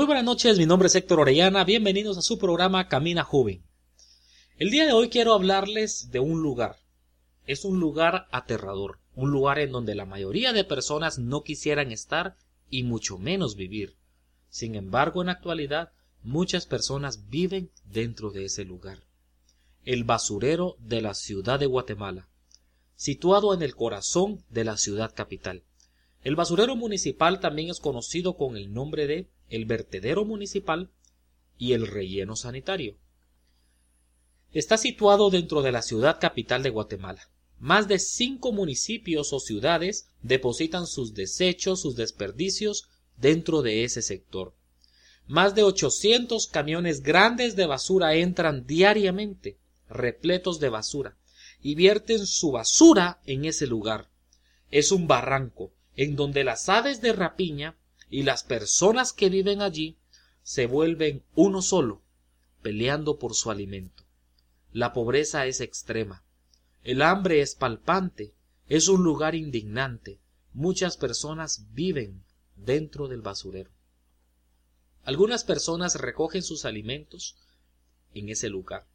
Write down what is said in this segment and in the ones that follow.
Muy buenas noches, mi nombre es Héctor Orellana, bienvenidos a su programa Camina Joven. El día de hoy quiero hablarles de un lugar. Es un lugar aterrador, un lugar en donde la mayoría de personas no quisieran estar y mucho menos vivir. Sin embargo, en la actualidad, muchas personas viven dentro de ese lugar. El basurero de la ciudad de Guatemala, situado en el corazón de la ciudad capital. El basurero municipal también es conocido con el nombre de el vertedero municipal y el relleno sanitario. Está situado dentro de la ciudad capital de Guatemala. Más de cinco municipios o ciudades depositan sus desechos, sus desperdicios dentro de ese sector. Más de 800 camiones grandes de basura entran diariamente, repletos de basura, y vierten su basura en ese lugar. Es un barranco en donde las aves de rapiña y las personas que viven allí se vuelven uno solo, peleando por su alimento. La pobreza es extrema, el hambre es palpante, es un lugar indignante, muchas personas viven dentro del basurero. Algunas personas recogen sus alimentos en ese lugar.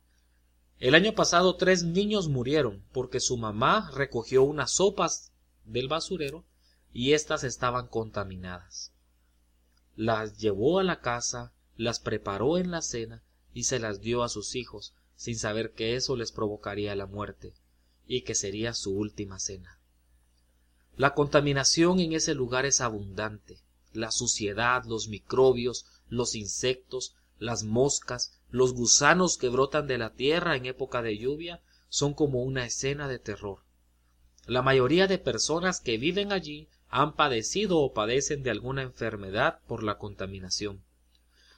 El año pasado tres niños murieron porque su mamá recogió unas sopas del basurero y éstas estaban contaminadas las llevó a la casa, las preparó en la cena y se las dio a sus hijos, sin saber que eso les provocaría la muerte y que sería su última cena. La contaminación en ese lugar es abundante. La suciedad, los microbios, los insectos, las moscas, los gusanos que brotan de la tierra en época de lluvia son como una escena de terror. La mayoría de personas que viven allí han padecido o padecen de alguna enfermedad por la contaminación.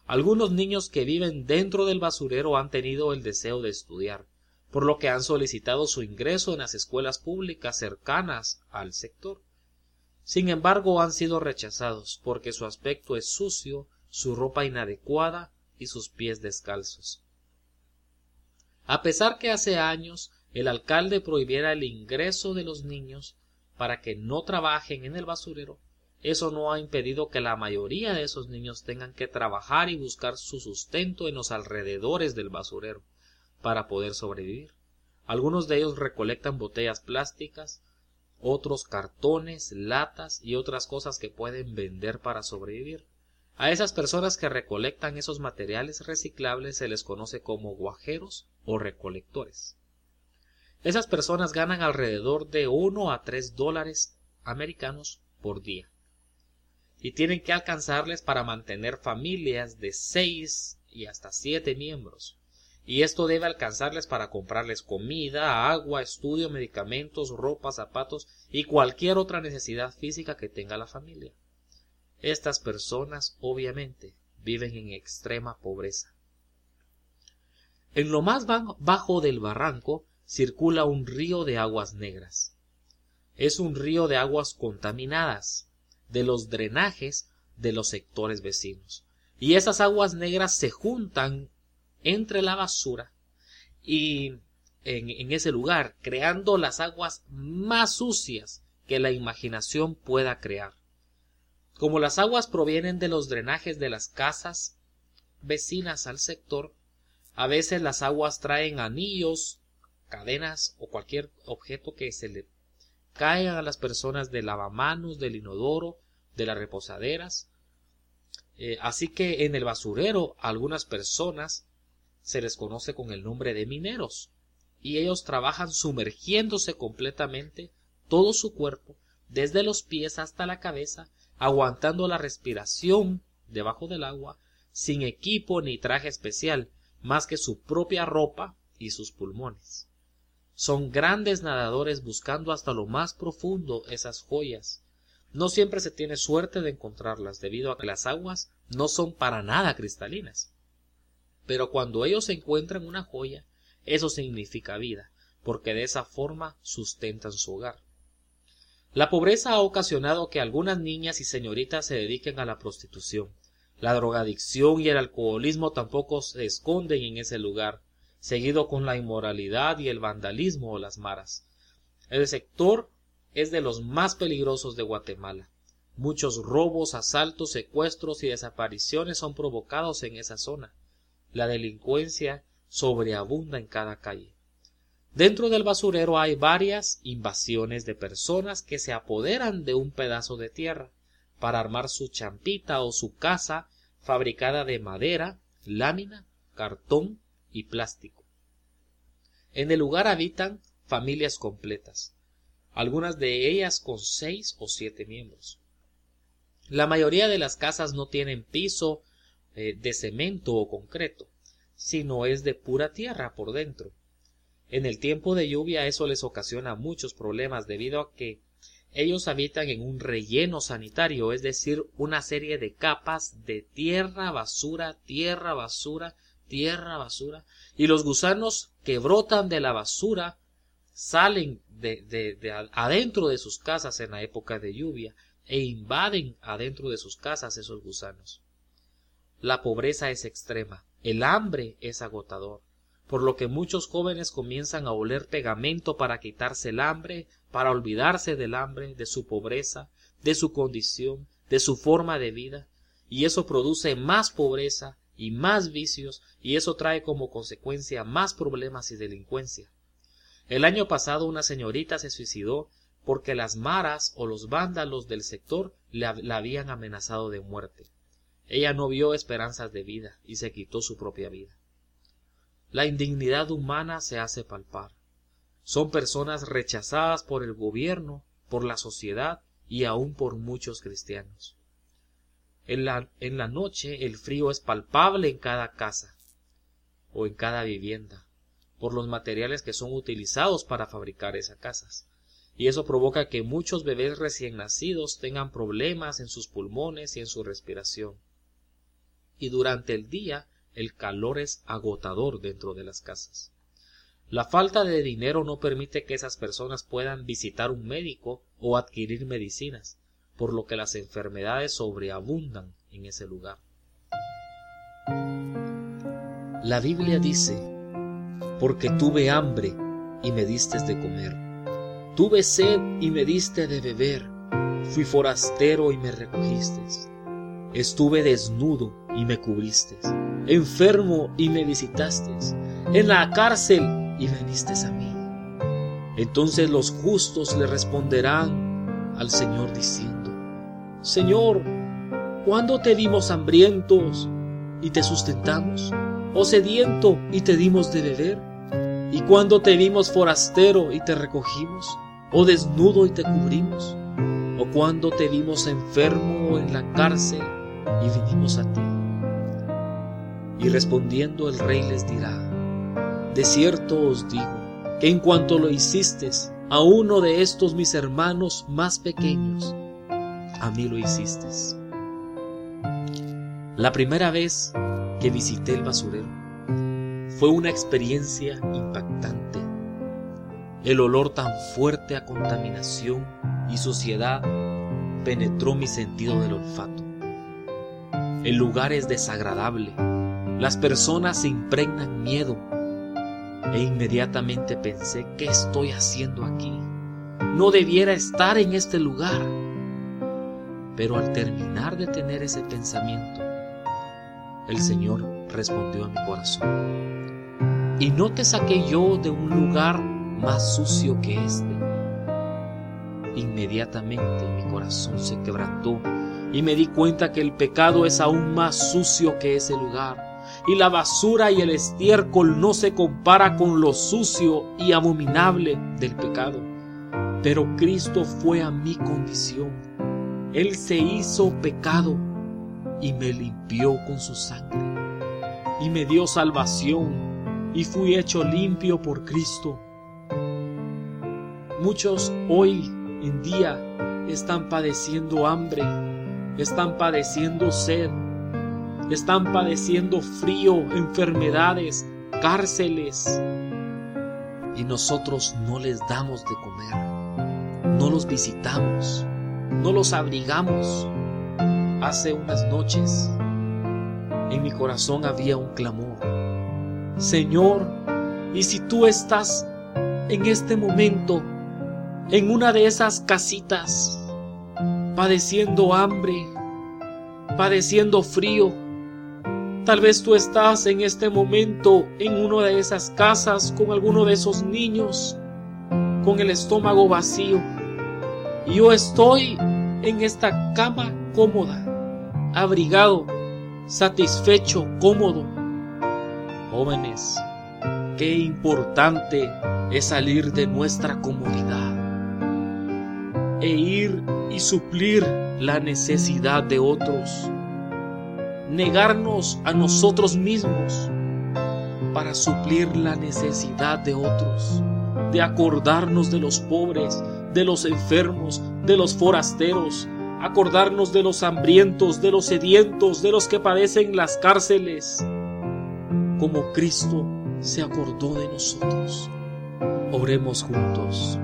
Algunos niños que viven dentro del basurero han tenido el deseo de estudiar, por lo que han solicitado su ingreso en las escuelas públicas cercanas al sector. Sin embargo, han sido rechazados porque su aspecto es sucio, su ropa inadecuada y sus pies descalzos. A pesar que hace años el alcalde prohibiera el ingreso de los niños, para que no trabajen en el basurero, eso no ha impedido que la mayoría de esos niños tengan que trabajar y buscar su sustento en los alrededores del basurero para poder sobrevivir. Algunos de ellos recolectan botellas plásticas, otros cartones, latas y otras cosas que pueden vender para sobrevivir. A esas personas que recolectan esos materiales reciclables se les conoce como guajeros o recolectores. Esas personas ganan alrededor de 1 a 3 dólares americanos por día. Y tienen que alcanzarles para mantener familias de 6 y hasta 7 miembros. Y esto debe alcanzarles para comprarles comida, agua, estudio, medicamentos, ropa, zapatos y cualquier otra necesidad física que tenga la familia. Estas personas obviamente viven en extrema pobreza. En lo más bajo del barranco circula un río de aguas negras. Es un río de aguas contaminadas, de los drenajes de los sectores vecinos. Y esas aguas negras se juntan entre la basura y en, en, ese lugar, creando las aguas más sucias que la imaginación pueda crear. Como las aguas provienen de los drenajes de las casas vecinas al sector, a veces las aguas traen anillos cadenas o cualquier objeto que se le caiga a las personas del lavamanos, del inodoro, de las reposaderas. Eh, así que en el basurero algunas personas se les conoce con el nombre de mineros y ellos trabajan sumergiéndose completamente todo su cuerpo, desde los pies hasta la cabeza, aguantando la respiración debajo del agua, sin equipo ni traje especial, más que su propia ropa y sus pulmones. Son grandes nadadores buscando hasta lo más profundo esas joyas. No siempre se tiene suerte de encontrarlas debido a que las aguas no son para nada cristalinas. Pero cuando ellos encuentran una joya, eso significa vida, porque de esa forma sustentan su hogar. La pobreza ha ocasionado que algunas niñas y señoritas se dediquen a la prostitución. La drogadicción y el alcoholismo tampoco se esconden en ese lugar, seguido con la inmoralidad y el vandalismo o las maras. El sector es de los más peligrosos de Guatemala. Muchos robos, asaltos, secuestros y desapariciones son provocados en esa zona. La delincuencia sobreabunda en cada calle. Dentro del basurero hay varias invasiones de personas que se apoderan de un pedazo de tierra para armar su champita o su casa fabricada de madera, lámina, cartón y plástico. En el lugar habitan familias completas, algunas de ellas con seis o siete miembros. La mayoría de las casas no tienen piso eh, de cemento o concreto, sino es de pura tierra por dentro. En el tiempo de lluvia eso les ocasiona muchos problemas debido a que ellos habitan en un relleno sanitario, es decir, una serie de capas de tierra, basura, tierra, basura, tierra, basura, y los gusanos que brotan de la basura salen de, de, adentro de sus casas en la época de lluvia e invaden adentro de sus casas esos gusanos. La pobreza es extrema, el hambre es agotador, por lo que muchos jóvenes comienzan a oler pegamento para quitarse el hambre, para olvidarse del hambre, de su pobreza, de su condición, de su forma de vida, y eso produce más pobreza y más vicios, y eso trae como consecuencia más problemas y delincuencia. El año pasado una señorita se suicidó porque las maras o los vándalos del sector la, habían amenazado de muerte. Ella no vio esperanzas de vida y se quitó su propia vida. La indignidad humana se hace palpar. Son personas rechazadas por el gobierno, por la sociedad y aun por muchos cristianos. En la, en la noche el frío es palpable en cada casa o en cada vivienda, por los materiales que son utilizados para fabricar esas casas y eso provoca que muchos bebés recién nacidos tengan problemas en sus pulmones y en su respiración. Y durante el día el calor es agotador dentro de las casas. La falta de dinero no permite que esas personas puedan visitar un médico o adquirir medicinas, por lo que las enfermedades sobreabundan en ese lugar. La Biblia dice, porque tuve hambre y me diste de comer Tuve sed y me diste de beber, fui forastero y me recogiste. Estuve desnudo y me cubriste, enfermo y me visitaste, en la cárcel y viniste a mí. Entonces los justos le responderán al Señor diciendo, Señor, ¿cuándo te vimos hambrientos y te sustentamos? ¿O sediento y te dimos de beber? ¿Y cuándo te vimos forastero y te recogimos? o desnudo y te cubrimos, o cuando te vimos enfermo en la cárcel y vinimos a ti. Y respondiendo el rey les dirá, de cierto os digo, que en cuanto lo hiciste a uno de estos mis hermanos más pequeños, a mí lo hiciste. La primera vez que visité el basurero fue una experiencia impactante el olor tan fuerte a contaminación y suciedad penetró mi sentido del olfato. El lugar es desagradable. Las personas se impregnan miedo. E inmediatamente pensé, ¿qué estoy haciendo aquí? No debiera estar en este lugar. Pero al terminar de tener ese pensamiento, el Señor respondió a mi corazón. ¿Y no te saqué yo de un lugar más sucio que este. Inmediatamente mi corazón se quebrantó y me di cuenta que el pecado es aún más sucio que ese lugar. Y la basura y el estiércol no se compara con lo sucio y abominable del pecado. Pero Cristo fue a mi condición. Él se hizo pecado y me limpió con su sangre. Y me dio salvación y fui hecho limpio por Cristo Muchos hoy en día están padeciendo hambre, están padeciendo sed, están padeciendo frío, enfermedades, cárceles. Y nosotros no les damos de comer, no los visitamos, no los abrigamos. Hace unas noches en mi corazón había un clamor. Señor, y si tú estás en este momento en una de esas casitas, padeciendo hambre, padeciendo frío, Tal vez tú estás en este momento en una de esas casas con alguno de esos niños, con el estómago vacío. Yo estoy en esta cama cómoda, abrigado, satisfecho, cómodo. Jóvenes, qué importante es salir de nuestra comodidad e ir y suplir la necesidad de otros negarnos a nosotros mismos para suplir la necesidad de otros, de acordarnos de los pobres, de los enfermos, de los forasteros, acordarnos de los hambrientos, de los sedientos, de los que padecen las cárceles, como Cristo se acordó de nosotros. Oremos juntos.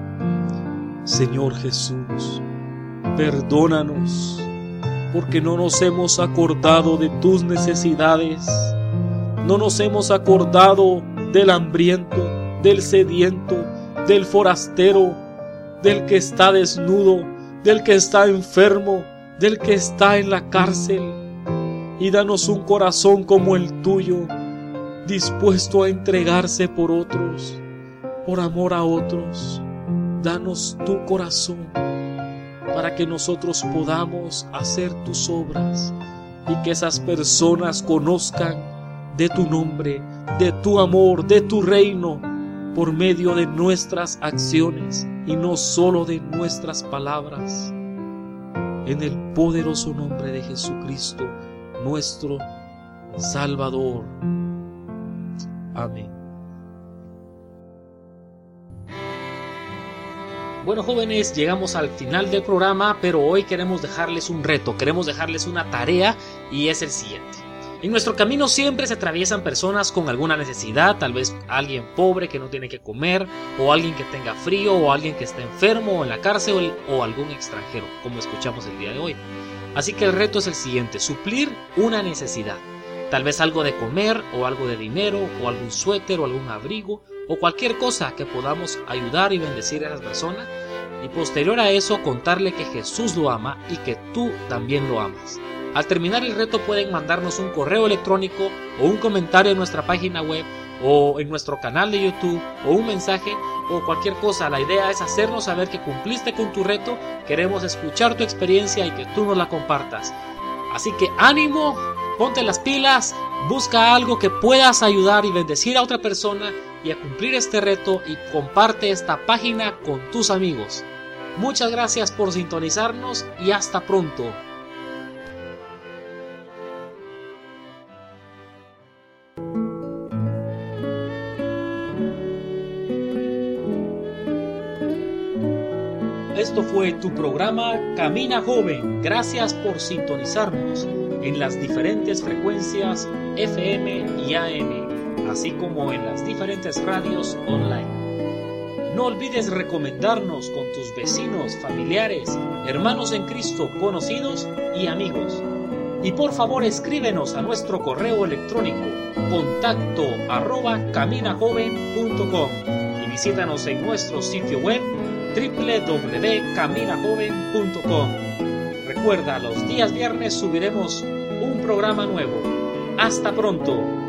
Señor Jesús, perdónanos porque no nos hemos acordado de tus necesidades, no nos hemos acordado del hambriento, del sediento, del forastero, del que está desnudo, del que está enfermo, del que está en la cárcel. Y danos un corazón como el tuyo, dispuesto a entregarse por otros, por amor a otros. Danos tu corazón para que nosotros podamos hacer tus obras y que esas personas conozcan de tu nombre, de tu amor, de tu reino, por medio de nuestras acciones y no solo de nuestras palabras. En el poderoso nombre de Jesucristo, nuestro Salvador. Amén. Bueno jóvenes, llegamos al final del programa, pero hoy queremos dejarles un reto, queremos dejarles una tarea y es el siguiente. En nuestro camino siempre se atraviesan personas con alguna necesidad, tal vez alguien pobre que no tiene que comer, o alguien que tenga frío, o alguien que está enfermo o en la cárcel, o algún extranjero, como escuchamos el día de hoy. Así que el reto es el siguiente, suplir una necesidad. Tal vez algo de comer, o algo de dinero, o algún suéter, o algún abrigo, o cualquier cosa que podamos ayudar y bendecir a esas personas y posterior a eso contarle que Jesús lo ama y que tú también lo amas. Al terminar el reto pueden mandarnos un correo electrónico o un comentario en nuestra página web o en nuestro canal de YouTube o un mensaje o cualquier cosa. La idea es hacernos saber que cumpliste con tu reto, queremos escuchar tu experiencia y que tú nos la compartas. Así que ánimo, ponte las pilas, busca algo que puedas ayudar y bendecir a otra persona y a cumplir este reto y comparte esta página con tus amigos. Muchas gracias por sintonizarnos y hasta pronto. Fue tu programa Camina Joven. Gracias por sintonizarnos en las diferentes frecuencias FM y AM, así como en las diferentes radios online. No olvides recomendarnos con tus vecinos, familiares, hermanos en Cristo, conocidos y amigos. Y por favor escríbenos a nuestro correo electrónico contacto arroba caminajoven.com y visítanos en nuestro sitio web www.caminajoven.com. Recuerda, los días viernes subiremos un programa nuevo. Hasta pronto.